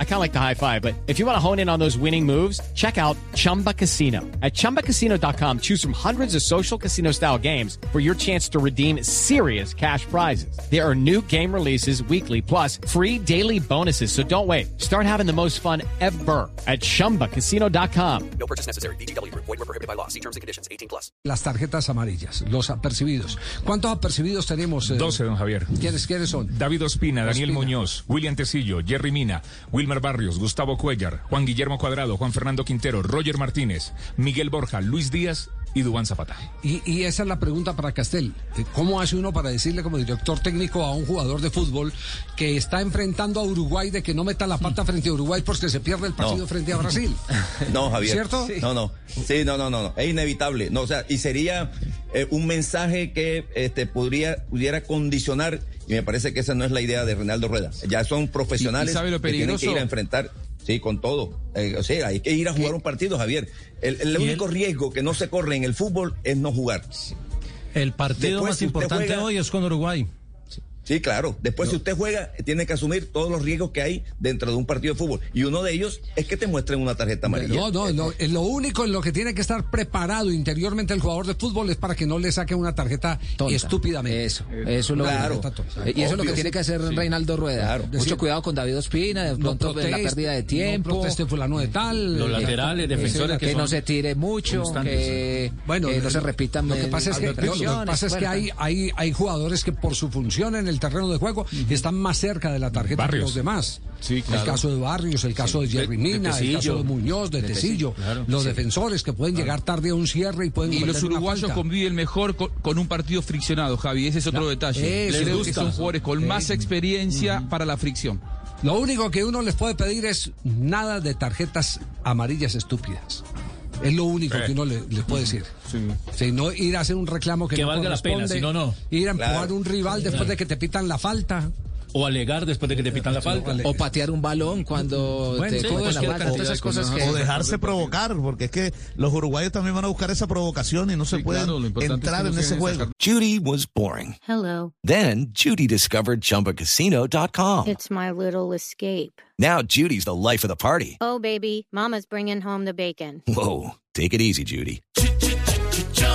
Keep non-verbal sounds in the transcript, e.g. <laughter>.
I kind of like the high five, but if you want to hone in on those winning moves, check out Chumba Casino. At ChumbaCasino.com, choose from hundreds of social casino style games for your chance to redeem serious cash prizes. There are new game releases weekly, plus free daily bonuses. So don't wait. Start having the most fun ever at ChumbaCasino.com. No purchase necessary. BGW. Void were prohibited by law. See terms and conditions. 18 plus. Las tarjetas amarillas, los apercibidos. ¿Cuántos apercibidos tenemos? eh? 12, don Javier. ¿Quiénes, ¿Quiénes son? David Ospina, Daniel Muñoz, William Tecillo, Jerry Mina, Wilmer Barrios, Gustavo Cuellar, Juan Guillermo Cuadrado, Juan Fernando Quintero, Roger Martínez, Miguel Borja, Luis Díaz y Dubán Zapata. Y, y esa es la pregunta para Castel. Eh, ¿Cómo hace uno para decirle como director técnico a un jugador de fútbol que está enfrentando a Uruguay de que no meta la pata frente a Uruguay porque se pierde el partido No. frente a Brasil? <laughs> No, Javier. ¿Cierto? Sí. No, no. Sí, no, no, no, no. Es inevitable. No, o sea, y sería eh, un mensaje que este, podría, pudiera condicionar, y me parece que esa no es la idea de Reinaldo Rueda. Ya son profesionales ¿Y- y sabe lo que tienen que ir a enfrentar. Sí, con todo. Eh, o sea, hay que ir a jugar un partido, Javier. El, el único riesgo que no se corre en el fútbol es no jugar. El partido Después, más importante juega- hoy es con Uruguay. Sí, claro. Después, si usted juega, tiene que asumir todos los riesgos que hay dentro de un partido de fútbol. Y uno de ellos es que te muestren una tarjeta amarilla. No, no, no. eh, Lo único en lo que tiene que estar preparado interiormente el jugador de fútbol es para que no le saque una tarjeta Tonta. estúpidamente. Eso, eso es lo Claro. que, y eso es lo que tiene que hacer Reinaldo Rueda. Claro. Mucho Decir- cuidado con David Ospina, de No pronto la pérdida de tiempo. No proteste fulano de tal. Los eh, laterales, eh, defensores que, que no se tire mucho, que, Bueno, que no eh, se repitan Lo que eh, pasa es que, lo que pasa es que hay, hay, hay jugadores que por su función en el terreno de juego están más cerca de la tarjeta que los demás. Sí, claro. El caso de Barrios, el caso de Jerry De- de Mina, el caso de Muñoz, de, De Tecillo, claro. los Sí. defensores que pueden llegar tarde a un cierre y pueden Y los uruguayos conviven mejor con, con un partido friccionado, Javi. Ese es otro detalle. que gusta. son jugadores con más experiencia para la fricción. Lo único que uno les puede pedir es nada de tarjetas amarillas estúpidas. Es lo único Eh. que uno le- les puede decir. Si no ir a hacer un reclamo que, Que no valga la pena, si no, no. Ir a empujar Claro. un rival después de que te pitan la falta. O alegar después de que te pitan la falta. O patear un balón cuando Bueno, te sí, cogen la todas esas cosas que... o dejarse provocar, porque es que los uruguayos también van a buscar esa provocación y no se Sí, pueden claro, importante es entrar que no en se ese juego. Judy was boring. Hello. Then Judy discovered ChumbaCasino.com. It's my little escape. Now Judy's the life of the party. Oh, baby, Mama's bringing home the bacon. Whoa, take it easy, Judy.